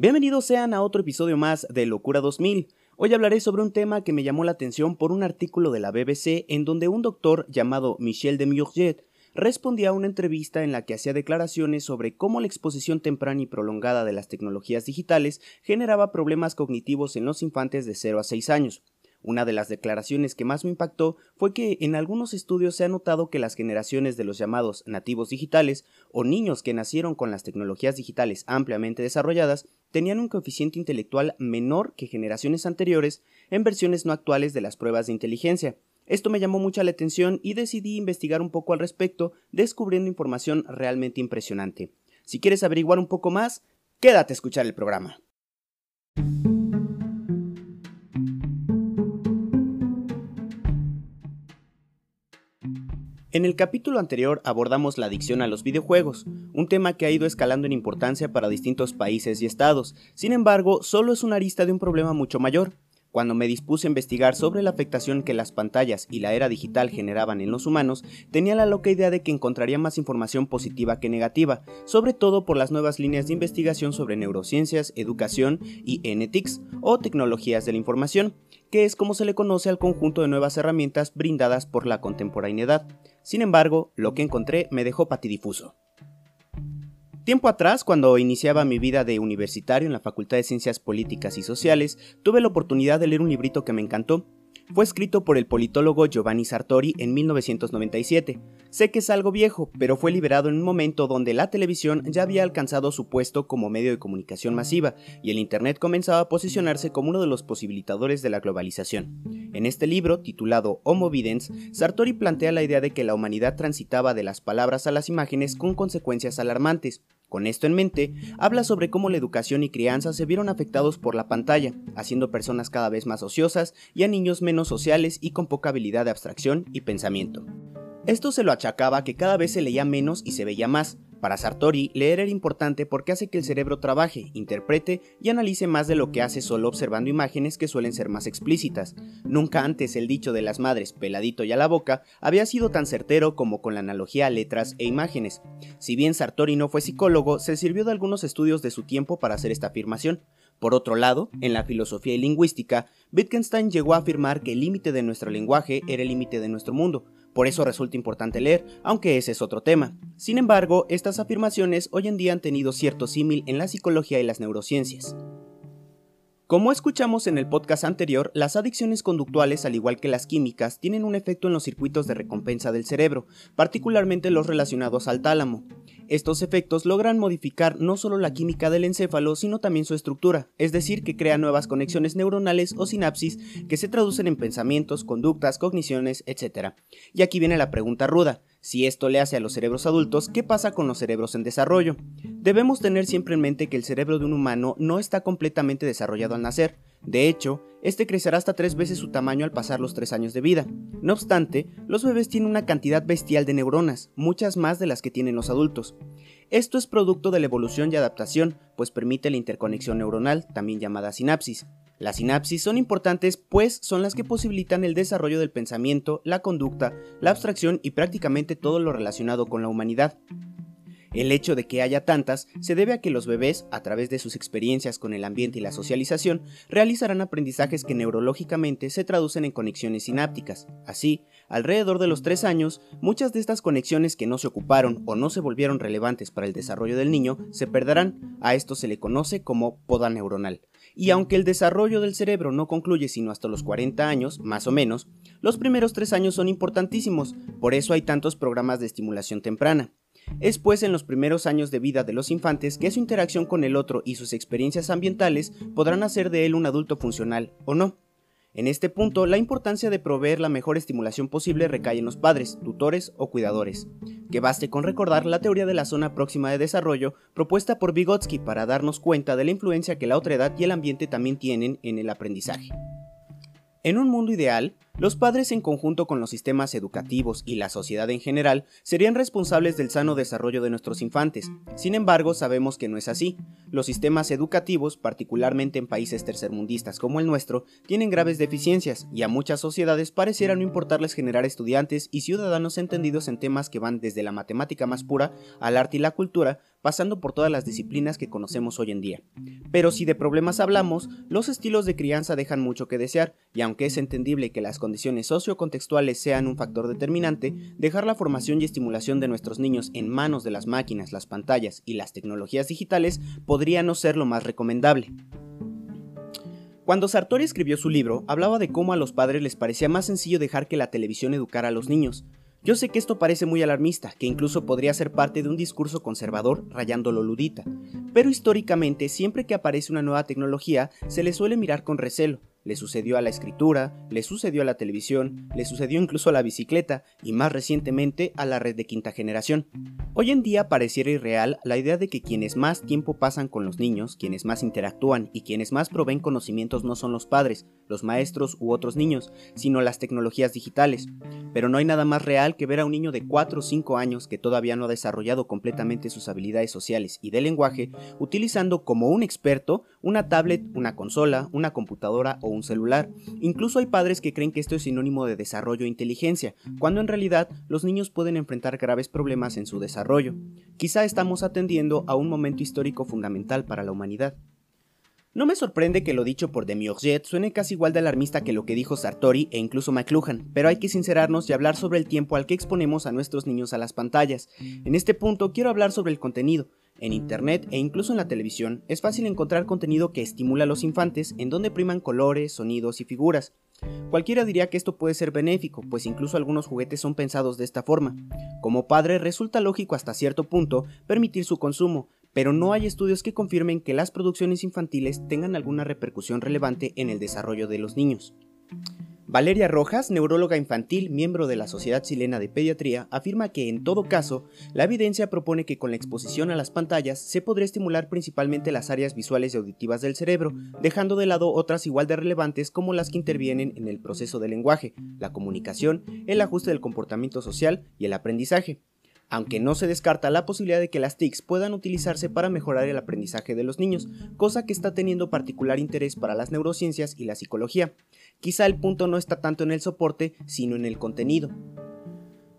Bienvenidos sean a otro episodio más de Locura 2000. Hoy hablaré sobre un tema que me llamó la atención por un artículo de la BBC en donde un doctor llamado Michel de Murget respondía a una entrevista en la que hacía declaraciones sobre cómo la exposición temprana y prolongada de las tecnologías digitales generaba problemas cognitivos en los infantes de 0 a 6 años. Una de las declaraciones que más me impactó fue que en algunos estudios se ha notado que las generaciones de los llamados nativos digitales o niños que nacieron con las tecnologías digitales ampliamente desarrolladas tenían un coeficiente intelectual menor que generaciones anteriores en versiones no actuales de las pruebas de inteligencia. Esto me llamó mucho la atención y decidí investigar un poco al respecto, descubriendo información realmente impresionante. Si quieres averiguar un poco más, quédate a escuchar el programa. En el capítulo anterior abordamos la adicción a los videojuegos, un tema que ha ido escalando en importancia para distintos países y estados, sin embargo, solo es una arista de un problema mucho mayor. Cuando me dispuse a investigar sobre la afectación que las pantallas y la era digital generaban en los humanos, tenía la loca idea de que encontraría más información positiva que negativa, sobre todo por las nuevas líneas de investigación sobre neurociencias, educación y NTICS, o tecnologías de la información, que es como se le conoce al conjunto de nuevas herramientas brindadas por la contemporaneidad. Sin embargo, lo que encontré me dejó patidifuso. Tiempo atrás, cuando iniciaba mi vida de universitario en la Facultad de Ciencias Políticas y Sociales, tuve la oportunidad de leer un librito que me encantó, fue escrito por el politólogo Giovanni Sartori en 1997. Sé que es algo viejo, pero fue liberado en un momento donde la televisión ya había alcanzado su puesto como medio de comunicación masiva y el Internet comenzaba a posicionarse como uno de los posibilitadores de la globalización. En este libro, titulado Homo Videns, Sartori plantea la idea de que la humanidad transitaba de las palabras a las imágenes con consecuencias alarmantes. Con esto en mente, habla sobre cómo la educación y crianza se vieron afectados por la pantalla, haciendo personas cada vez más ociosas y a niños menos sociales y con poca habilidad de abstracción y pensamiento. Esto se lo achacaba que cada vez se leía menos y se veía más, para Sartori, leer era importante porque hace que el cerebro trabaje, interprete y analice más de lo que hace solo observando imágenes que suelen ser más explícitas. Nunca antes el dicho de las madres peladito y a la boca había sido tan certero como con la analogía a letras e imágenes. Si bien Sartori no fue psicólogo, se sirvió de algunos estudios de su tiempo para hacer esta afirmación. Por otro lado, en la filosofía y lingüística, Wittgenstein llegó a afirmar que el límite de nuestro lenguaje era el límite de nuestro mundo, por eso resulta importante leer, aunque ese es otro tema. Sin embargo, estas afirmaciones hoy en día han tenido cierto símil en la psicología y las neurociencias. Como escuchamos en el podcast anterior, las adicciones conductuales, al igual que las químicas, tienen un efecto en los circuitos de recompensa del cerebro, particularmente los relacionados al tálamo. Estos efectos logran modificar no solo la química del encéfalo, sino también su estructura, es decir, que crean nuevas conexiones neuronales o sinapsis que se traducen en pensamientos, conductas, cogniciones, etc. Y aquí viene la pregunta ruda. Si esto le hace a los cerebros adultos, ¿qué pasa con los cerebros en desarrollo? Debemos tener siempre en mente que el cerebro de un humano no está completamente desarrollado al nacer. De hecho, este crecerá hasta tres veces su tamaño al pasar los tres años de vida. No obstante, los bebés tienen una cantidad bestial de neuronas, muchas más de las que tienen los adultos. Esto es producto de la evolución y adaptación, pues permite la interconexión neuronal, también llamada sinapsis. Las sinapsis son importantes pues son las que posibilitan el desarrollo del pensamiento, la conducta, la abstracción y prácticamente todo lo relacionado con la humanidad. El hecho de que haya tantas se debe a que los bebés, a través de sus experiencias con el ambiente y la socialización, realizarán aprendizajes que neurológicamente se traducen en conexiones sinápticas. Así, alrededor de los 3 años, muchas de estas conexiones que no se ocuparon o no se volvieron relevantes para el desarrollo del niño se perderán. A esto se le conoce como poda neuronal. Y aunque el desarrollo del cerebro no concluye sino hasta los 40 años, más o menos, los primeros 3 años son importantísimos, por eso hay tantos programas de estimulación temprana. Es pues en los primeros años de vida de los infantes que su interacción con el otro y sus experiencias ambientales podrán hacer de él un adulto funcional o no. En este punto, la importancia de proveer la mejor estimulación posible recae en los padres, tutores o cuidadores. Que baste con recordar la teoría de la zona próxima de desarrollo propuesta por Vygotsky para darnos cuenta de la influencia que la otra edad y el ambiente también tienen en el aprendizaje. En un mundo ideal, Los padres en conjunto con los sistemas educativos y la sociedad en general serían responsables del sano desarrollo de nuestros infantes. Sin embargo, sabemos que no es así. Los sistemas educativos, particularmente en países tercermundistas como el nuestro, tienen graves deficiencias y a muchas sociedades pareciera no importarles generar estudiantes y ciudadanos entendidos en temas que van desde la matemática más pura al arte y la cultura, pasando por todas las disciplinas que conocemos hoy en día. Pero si de problemas hablamos, los estilos de crianza dejan mucho que desear, y aunque es entendible que las condiciones sociocontextuales sean un factor determinante, dejar la formación y estimulación de nuestros niños en manos de las máquinas, las pantallas y las tecnologías digitales podría no ser lo más recomendable. Cuando Sartori escribió su libro, hablaba de cómo a los padres les parecía más sencillo dejar que la televisión educara a los niños, yo sé que esto parece muy alarmista, que incluso podría ser parte de un discurso conservador rayando lo ludita, pero históricamente siempre que aparece una nueva tecnología se le suele mirar con recelo, le sucedió a la escritura, le sucedió a la televisión, le sucedió incluso a la bicicleta y más recientemente a la red de quinta generación. Hoy en día pareciera irreal la idea de que quienes más tiempo pasan con los niños, quienes más interactúan y quienes más proveen conocimientos no son los padres, los maestros u otros niños, sino las tecnologías digitales. Pero no hay nada más real que ver a un niño de 4 o 5 años que todavía no ha desarrollado completamente sus habilidades sociales y de lenguaje, utilizando como un experto una tablet, una consola, una computadora o un celular. Incluso hay padres que creen que esto es sinónimo de desarrollo e inteligencia, cuando en realidad los niños pueden enfrentar graves problemas en su desarrollo. Quizá estamos atendiendo a un momento histórico fundamental para la humanidad. No me sorprende que lo dicho por Demiurget suene casi igual de alarmista que lo que dijo Sartori e incluso McLuhan, pero hay que sincerarnos y hablar sobre el tiempo al que exponemos a nuestros niños a las pantallas. En este punto quiero hablar sobre el contenido. En Internet e incluso en la televisión es fácil encontrar contenido que estimula a los infantes en donde priman colores, sonidos y figuras. Cualquiera diría que esto puede ser benéfico, pues incluso algunos juguetes son pensados de esta forma. Como padre resulta lógico hasta cierto punto permitir su consumo, pero no hay estudios que confirmen que las producciones infantiles tengan alguna repercusión relevante en el desarrollo de los niños. Valeria Rojas, neuróloga infantil, miembro de la Sociedad Chilena de Pediatría, afirma que en todo caso, la evidencia propone que con la exposición a las pantallas se podría estimular principalmente las áreas visuales y auditivas del cerebro, dejando de lado otras igual de relevantes como las que intervienen en el proceso del lenguaje, la comunicación, el ajuste del comportamiento social y el aprendizaje aunque no se descarta la posibilidad de que las TICs puedan utilizarse para mejorar el aprendizaje de los niños, cosa que está teniendo particular interés para las neurociencias y la psicología. Quizá el punto no está tanto en el soporte, sino en el contenido.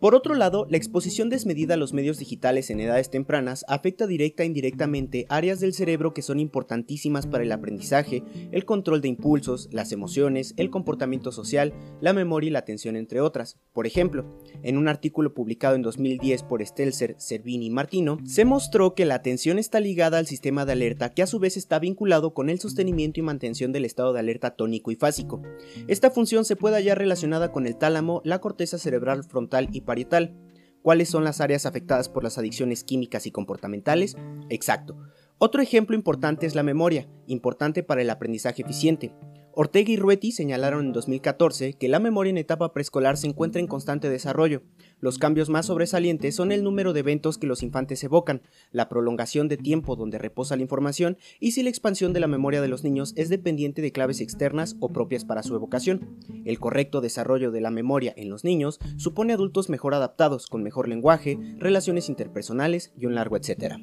Por otro lado, la exposición desmedida a los medios digitales en edades tempranas afecta directa e indirectamente áreas del cerebro que son importantísimas para el aprendizaje, el control de impulsos, las emociones, el comportamiento social, la memoria y la atención, entre otras. Por ejemplo, en un artículo publicado en 2010 por Stelzer, Servini y Martino, se mostró que la atención está ligada al sistema de alerta que a su vez está vinculado con el sostenimiento y mantención del estado de alerta tónico y fásico. Esta función se puede hallar relacionada con el tálamo, la corteza cerebral frontal y parietal. ¿Cuáles son las áreas afectadas por las adicciones químicas y comportamentales? Exacto. Otro ejemplo importante es la memoria, importante para el aprendizaje eficiente. Ortega y Rueti señalaron en 2014 que la memoria en etapa preescolar se encuentra en constante desarrollo. Los cambios más sobresalientes son el número de eventos que los infantes evocan, la prolongación de tiempo donde reposa la información y si la expansión de la memoria de los niños es dependiente de claves externas o propias para su evocación. El correcto desarrollo de la memoria en los niños supone adultos mejor adaptados, con mejor lenguaje, relaciones interpersonales y un largo etcétera.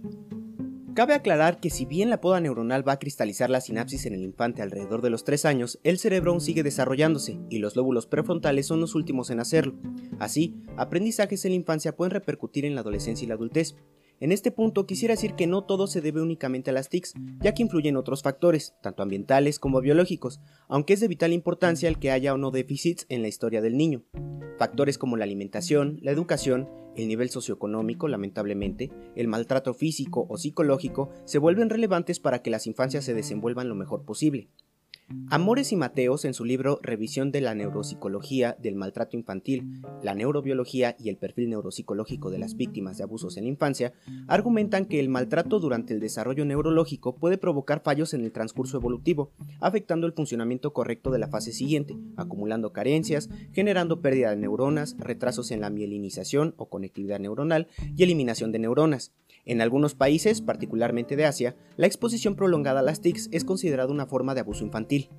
Cabe aclarar que si bien la poda neuronal va a cristalizar la sinapsis en el infante alrededor de los 3 años, el cerebro aún sigue desarrollándose y los lóbulos prefrontales son los últimos en hacerlo. Así, aprendizajes en la infancia pueden repercutir en la adolescencia y la adultez. En este punto quisiera decir que no todo se debe únicamente a las TICs, ya que influyen otros factores, tanto ambientales como biológicos, aunque es de vital importancia el que haya o no déficits en la historia del niño. Factores como la alimentación, la educación, el nivel socioeconómico, lamentablemente, el maltrato físico o psicológico se vuelven relevantes para que las infancias se desenvuelvan lo mejor posible. Amores y Mateos, en su libro Revisión de la Neuropsicología del Maltrato Infantil, la Neurobiología y el Perfil Neuropsicológico de las Víctimas de Abusos en la Infancia, argumentan que el maltrato durante el desarrollo neurológico puede provocar fallos en el transcurso evolutivo, afectando el funcionamiento correcto de la fase siguiente, acumulando carencias, generando pérdida de neuronas, retrasos en la mielinización o conectividad neuronal y eliminación de neuronas. En algunos países, particularmente de Asia, la exposición prolongada a las TICs es considerada una forma de abuso infantil.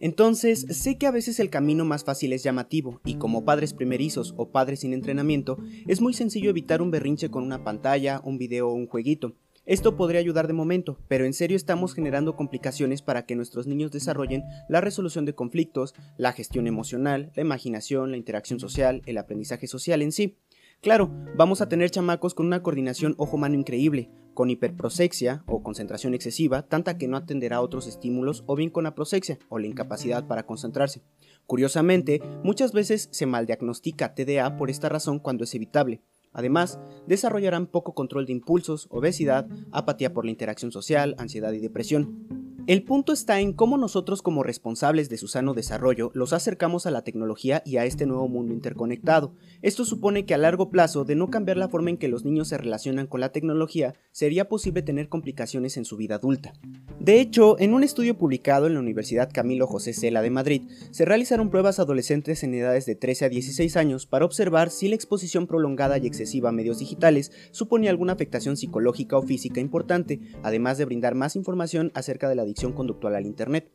Entonces, sé que a veces el camino más fácil es llamativo, y como padres primerizos o padres sin entrenamiento, es muy sencillo evitar un berrinche con una pantalla, un video o un jueguito. Esto podría ayudar de momento, pero en serio estamos generando complicaciones para que nuestros niños desarrollen la resolución de conflictos, la gestión emocional, la imaginación, la interacción social, el aprendizaje social en sí. Claro, vamos a tener chamacos con una coordinación ojo-mano increíble, con hiperprosexia o concentración excesiva, tanta que no atenderá a otros estímulos, o bien con aprosexia o la incapacidad para concentrarse. Curiosamente, muchas veces se maldiagnostica TDA por esta razón cuando es evitable. Además, desarrollarán poco control de impulsos, obesidad, apatía por la interacción social, ansiedad y depresión. El punto está en cómo nosotros como responsables de su sano desarrollo los acercamos a la tecnología y a este nuevo mundo interconectado. Esto supone que a largo plazo, de no cambiar la forma en que los niños se relacionan con la tecnología, sería posible tener complicaciones en su vida adulta. De hecho, en un estudio publicado en la Universidad Camilo José Cela de Madrid, se realizaron pruebas adolescentes en edades de 13 a 16 años para observar si la exposición prolongada y excesiva a medios digitales suponía alguna afectación psicológica o física importante, además de brindar más información acerca de la conductual al Internet.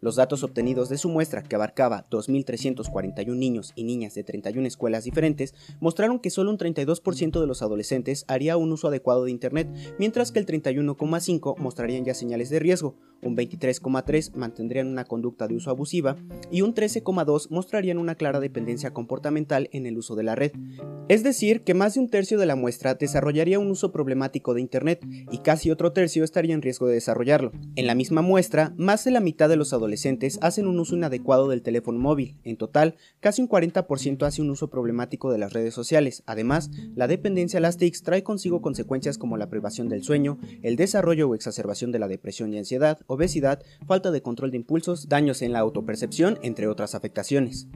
Los datos obtenidos de su muestra, que abarcaba 2.341 niños y niñas de 31 escuelas diferentes, mostraron que solo un 32% de los adolescentes haría un uso adecuado de Internet, mientras que el 31,5% mostrarían ya señales de riesgo, un 23,3% mantendrían una conducta de uso abusiva y un 13,2% mostrarían una clara dependencia comportamental en el uso de la red. Es decir, que más de un tercio de la muestra desarrollaría un uso problemático de Internet y casi otro tercio estaría en riesgo de desarrollarlo. En la misma muestra, más de la mitad de los adolescentes hacen un uso inadecuado del teléfono móvil. En total, casi un 40% hace un uso problemático de las redes sociales. Además, la dependencia a las TICs trae consigo consecuencias como la privación del sueño, el desarrollo o exacerbación de la depresión y ansiedad, obesidad, falta de control de impulsos, daños en la autopercepción, entre otras afectaciones.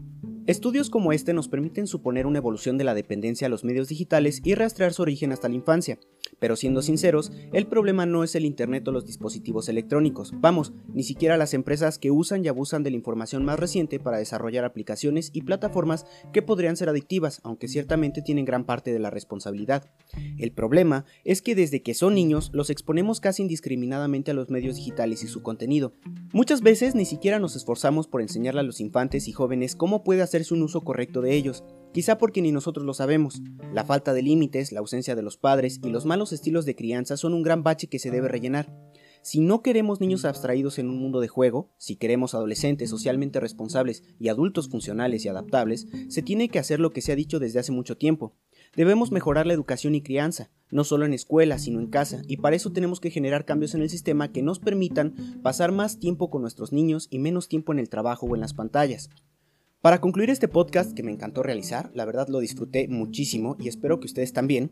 Estudios como este nos permiten suponer una evolución de la dependencia a los medios digitales y rastrear su origen hasta la infancia. Pero siendo sinceros, el problema no es el Internet o los dispositivos electrónicos. Vamos, ni siquiera las empresas que usan y abusan de la información más reciente para desarrollar aplicaciones y plataformas que podrían ser adictivas, aunque ciertamente tienen gran parte de la responsabilidad. El problema es que desde que son niños los exponemos casi indiscriminadamente a los medios digitales y su contenido. Muchas veces ni siquiera nos esforzamos por enseñarle a los infantes y jóvenes cómo puede hacerse un uso correcto de ellos, quizá porque ni nosotros lo sabemos. La falta de límites, la ausencia de los padres y los malos estilos de crianza son un gran bache que se debe rellenar. Si no queremos niños abstraídos en un mundo de juego, si queremos adolescentes socialmente responsables y adultos funcionales y adaptables, se tiene que hacer lo que se ha dicho desde hace mucho tiempo. Debemos mejorar la educación y crianza, no solo en escuela, sino en casa, y para eso tenemos que generar cambios en el sistema que nos permitan pasar más tiempo con nuestros niños y menos tiempo en el trabajo o en las pantallas. Para concluir este podcast que me encantó realizar, la verdad lo disfruté muchísimo y espero que ustedes también,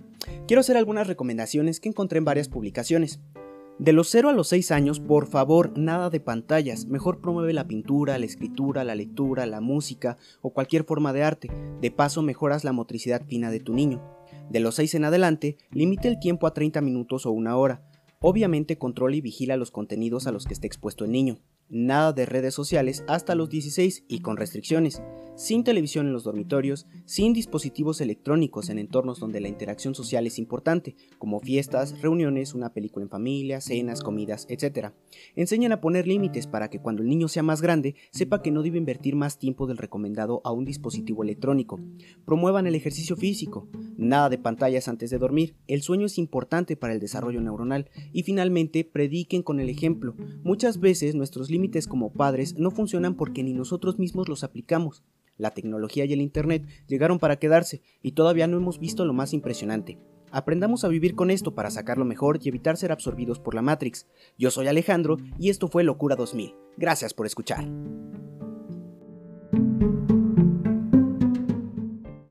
quiero hacer algunas recomendaciones que encontré en varias publicaciones. De los 0 a los 6 años, por favor, nada de pantallas. Mejor promueve la pintura, la escritura, la lectura, la música o cualquier forma de arte. De paso, mejoras la motricidad fina de tu niño. De los 6 en adelante, limite el tiempo a 30 minutos o una hora. Obviamente controla y vigila los contenidos a los que esté expuesto el niño nada de redes sociales hasta los 16 y con restricciones, sin televisión en los dormitorios, sin dispositivos electrónicos en entornos donde la interacción social es importante, como fiestas, reuniones, una película en familia, cenas, comidas, etc. Enseñan a poner límites para que cuando el niño sea más grande sepa que no debe invertir más tiempo del recomendado a un dispositivo electrónico. Promuevan el ejercicio físico, nada de pantallas antes de dormir, el sueño es importante para el desarrollo neuronal y finalmente prediquen con el ejemplo. Muchas veces nuestros límites límites como padres no funcionan porque ni nosotros mismos los aplicamos. La tecnología y el Internet llegaron para quedarse y todavía no hemos visto lo más impresionante. Aprendamos a vivir con esto para sacarlo mejor y evitar ser absorbidos por la Matrix. Yo soy Alejandro y esto fue Locura 2000. Gracias por escuchar.